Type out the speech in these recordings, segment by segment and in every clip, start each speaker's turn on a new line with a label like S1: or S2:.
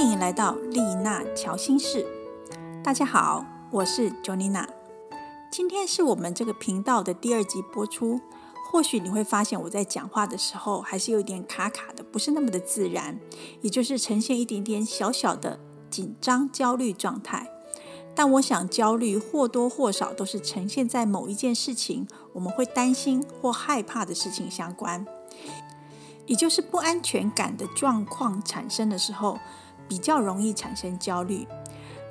S1: 欢迎来到丽娜乔心事。大家好，我是 jonna。今天是我们这个频道的第二集播出。或许你会发现我在讲话的时候还是有一点卡卡的，不是那么的自然，也就是呈现一点点小小的紧张、焦虑状态。但我想，焦虑或多或少都是呈现在某一件事情，我们会担心或害怕的事情相关。也就是不安全感的状况产生的时候，比较容易产生焦虑。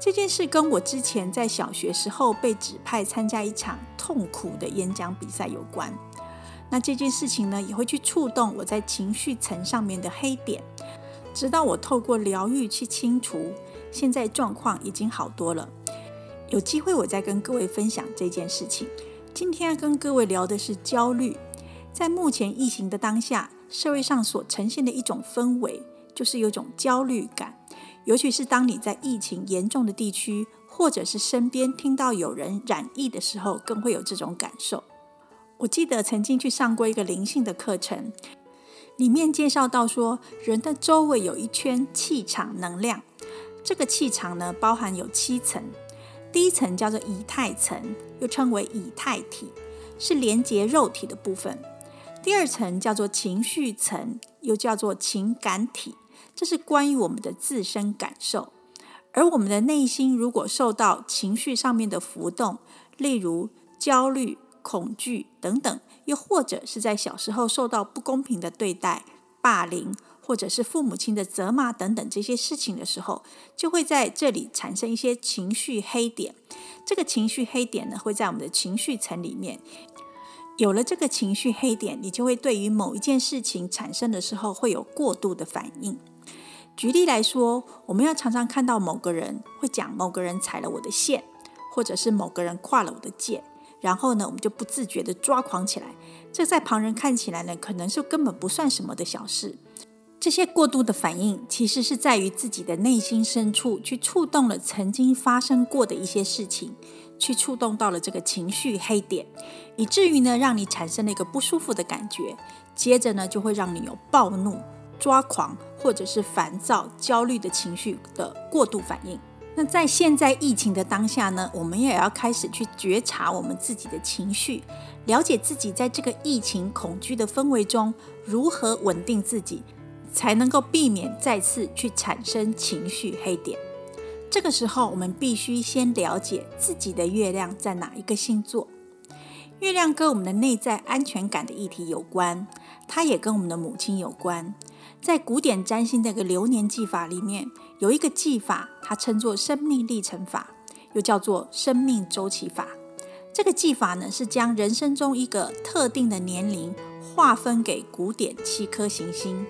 S1: 这件事跟我之前在小学时候被指派参加一场痛苦的演讲比赛有关。那这件事情呢，也会去触动我在情绪层上面的黑点，直到我透过疗愈去清除，现在状况已经好多了。有机会我再跟各位分享这件事情。今天要跟各位聊的是焦虑，在目前疫情的当下。社会上所呈现的一种氛围，就是有种焦虑感，尤其是当你在疫情严重的地区，或者是身边听到有人染疫的时候，更会有这种感受。我记得曾经去上过一个灵性的课程，里面介绍到说，人的周围有一圈气场能量，这个气场呢，包含有七层，第一层叫做以太层，又称为以太体，是连接肉体的部分。第二层叫做情绪层，又叫做情感体，这是关于我们的自身感受。而我们的内心如果受到情绪上面的浮动，例如焦虑、恐惧等等，又或者是在小时候受到不公平的对待、霸凌，或者是父母亲的责骂等等这些事情的时候，就会在这里产生一些情绪黑点。这个情绪黑点呢，会在我们的情绪层里面。有了这个情绪黑点，你就会对于某一件事情产生的时候会有过度的反应。举例来说，我们要常常看到某个人会讲某个人踩了我的线，或者是某个人跨了我的界，然后呢，我们就不自觉的抓狂起来。这在旁人看起来呢，可能是根本不算什么的小事。这些过度的反应，其实是在于自己的内心深处去触动了曾经发生过的一些事情。去触动到了这个情绪黑点，以至于呢，让你产生了一个不舒服的感觉。接着呢，就会让你有暴怒、抓狂或者是烦躁、焦虑的情绪的过度反应。那在现在疫情的当下呢，我们也要开始去觉察我们自己的情绪，了解自己在这个疫情恐惧的氛围中如何稳定自己，才能够避免再次去产生情绪黑点。这个时候，我们必须先了解自己的月亮在哪一个星座。月亮跟我们的内在安全感的议题有关，它也跟我们的母亲有关。在古典占星那个流年技法里面，有一个技法，它称作生命历程法，又叫做生命周期法。这个技法呢，是将人生中一个特定的年龄划分给古典七颗行星。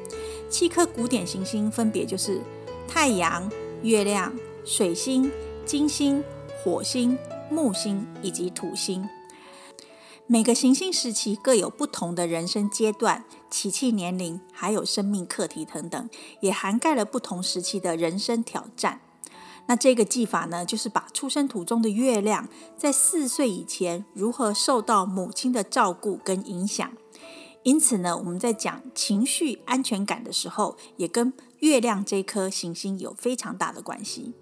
S1: 七颗古典行星分别就是太阳、月亮。水星、金星、火星、木星以及土星，每个行星时期各有不同的人生阶段、起气年龄，还有生命课题等等，也涵盖了不同时期的人生挑战。那这个技法呢，就是把出生途中的月亮在四岁以前如何受到母亲的照顾跟影响。因此呢，我们在讲情绪安全感的时候，也跟月亮这颗行星有非常大的关系。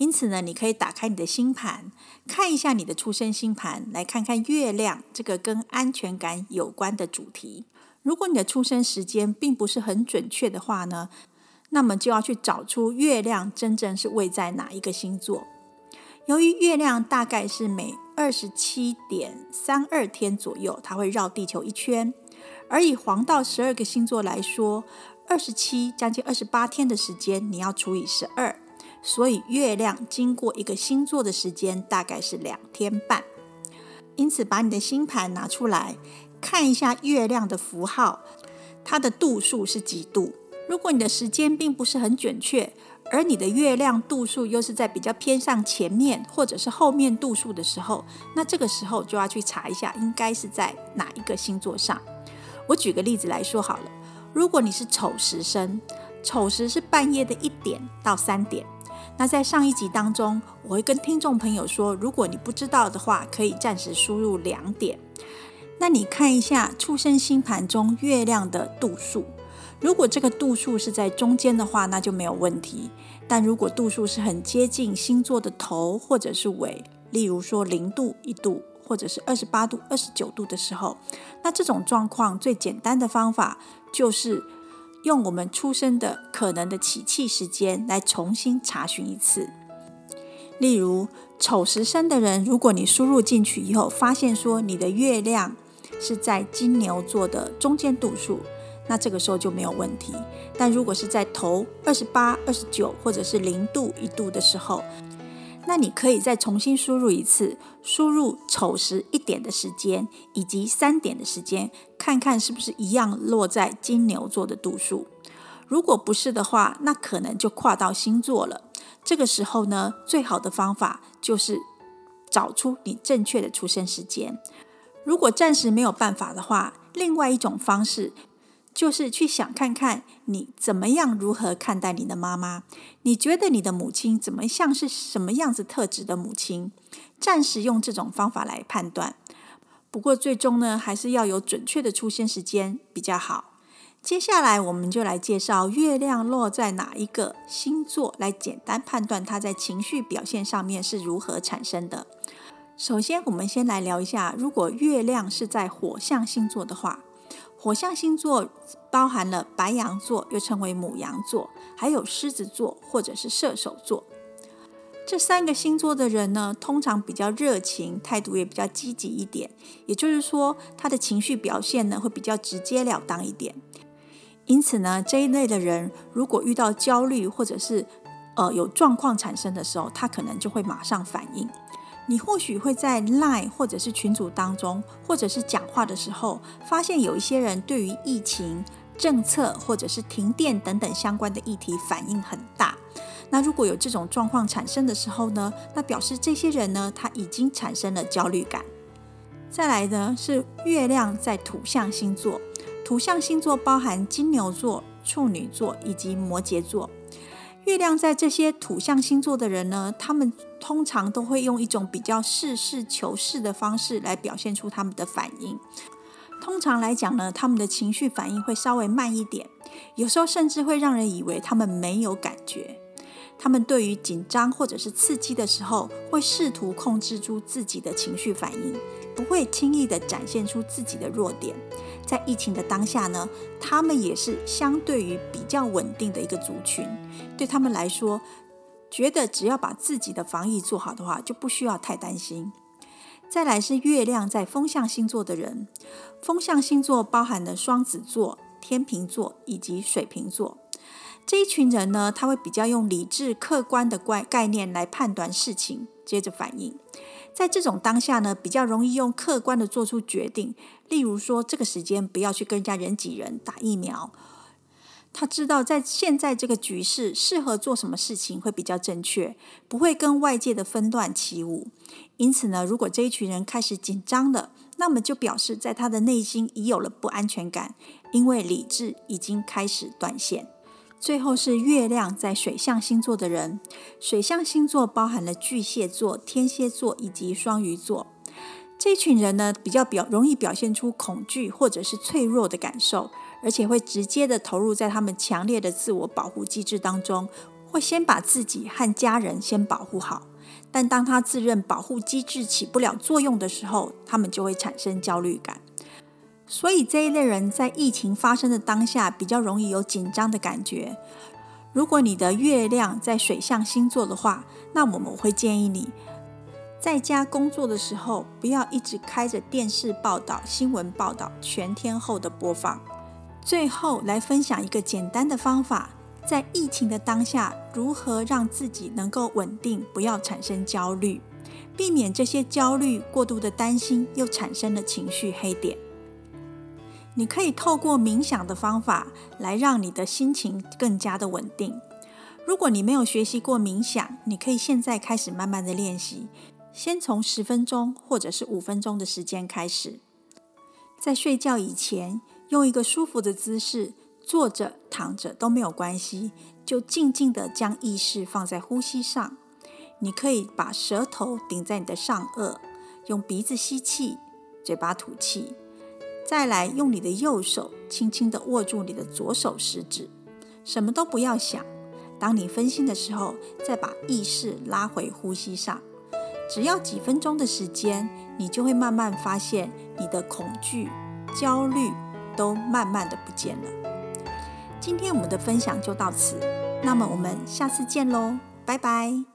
S1: 因此呢，你可以打开你的星盘，看一下你的出生星盘，来看看月亮这个跟安全感有关的主题。如果你的出生时间并不是很准确的话呢，那么就要去找出月亮真正是位在哪一个星座。由于月亮大概是每二十七点三二天左右，它会绕地球一圈，而以黄道十二个星座来说，二十七将近二十八天的时间，你要除以十二。所以，月亮经过一个星座的时间大概是两天半。因此，把你的星盘拿出来看一下月亮的符号，它的度数是几度。如果你的时间并不是很准确，而你的月亮度数又是在比较偏上前面或者是后面度数的时候，那这个时候就要去查一下，应该是在哪一个星座上。我举个例子来说好了，如果你是丑时生，丑时是半夜的一点到三点。那在上一集当中，我会跟听众朋友说，如果你不知道的话，可以暂时输入两点。那你看一下出生星盘中月亮的度数，如果这个度数是在中间的话，那就没有问题。但如果度数是很接近星座的头或者是尾，例如说零度、一度，或者是二十八度、二十九度的时候，那这种状况最简单的方法就是用我们出生的可能的起气时间来重新查询一次。例如丑时生的人，如果你输入进去以后，发现说你的月亮是在金牛座的中间度数。那这个时候就没有问题，但如果是在头二十八、二十九或者是零度、一度的时候，那你可以再重新输入一次，输入丑时一点的时间以及三点的时间，看看是不是一样落在金牛座的度数。如果不是的话，那可能就跨到星座了。这个时候呢，最好的方法就是找出你正确的出生时间。如果暂时没有办法的话，另外一种方式。就是去想看看你怎么样如何看待你的妈妈？你觉得你的母亲怎么像是什么样子特质的母亲？暂时用这种方法来判断。不过最终呢，还是要有准确的出现时间比较好。接下来我们就来介绍月亮落在哪一个星座，来简单判断它在情绪表现上面是如何产生的。首先，我们先来聊一下，如果月亮是在火象星座的话。火象星座包含了白羊座，又称为母羊座，还有狮子座或者是射手座。这三个星座的人呢，通常比较热情，态度也比较积极一点。也就是说，他的情绪表现呢，会比较直截了当一点。因此呢，这一类的人，如果遇到焦虑或者是呃有状况产生的时候，他可能就会马上反应。你或许会在 Line 或者是群组当中，或者是讲话的时候，发现有一些人对于疫情政策或者是停电等等相关的议题反应很大。那如果有这种状况产生的时候呢，那表示这些人呢，他已经产生了焦虑感。再来呢是月亮在土象星座，土象星座包含金牛座、处女座以及摩羯座。月亮在这些土象星座的人呢，他们通常都会用一种比较实事求是的方式来表现出他们的反应。通常来讲呢，他们的情绪反应会稍微慢一点，有时候甚至会让人以为他们没有感觉。他们对于紧张或者是刺激的时候，会试图控制住自己的情绪反应，不会轻易的展现出自己的弱点。在疫情的当下呢，他们也是相对于比较稳定的一个族群。对他们来说，觉得只要把自己的防疫做好的话，就不需要太担心。再来是月亮在风象星座的人，风象星座包含了双子座、天秤座以及水瓶座。这一群人呢，他会比较用理智、客观的概概念来判断事情，接着反应。在这种当下呢，比较容易用客观的做出决定。例如说，这个时间不要去跟人家人挤人打疫苗。他知道在现在这个局势，适合做什么事情会比较正确，不会跟外界的纷乱起舞。因此呢，如果这一群人开始紧张了，那么就表示在他的内心已有了不安全感，因为理智已经开始断线。最后是月亮在水象星座的人，水象星座包含了巨蟹座、天蝎座以及双鱼座。这群人呢，比较表容易表现出恐惧或者是脆弱的感受，而且会直接的投入在他们强烈的自我保护机制当中，会先把自己和家人先保护好。但当他自认保护机制起不了作用的时候，他们就会产生焦虑感。所以这一类人在疫情发生的当下比较容易有紧张的感觉。如果你的月亮在水象星座的话，那我们会建议你在家工作的时候不要一直开着电视报道、新闻报道全天候的播放。最后来分享一个简单的方法，在疫情的当下，如何让自己能够稳定，不要产生焦虑，避免这些焦虑过度的担心又产生了情绪黑点。你可以透过冥想的方法来让你的心情更加的稳定。如果你没有学习过冥想，你可以现在开始慢慢的练习，先从十分钟或者是五分钟的时间开始。在睡觉以前，用一个舒服的姿势，坐着、躺着都没有关系，就静静的将意识放在呼吸上。你可以把舌头顶在你的上颚，用鼻子吸气，嘴巴吐气。再来用你的右手轻轻的握住你的左手食指，什么都不要想。当你分心的时候，再把意识拉回呼吸上。只要几分钟的时间，你就会慢慢发现你的恐惧、焦虑都慢慢的不见了。今天我们的分享就到此，那么我们下次见喽，拜拜。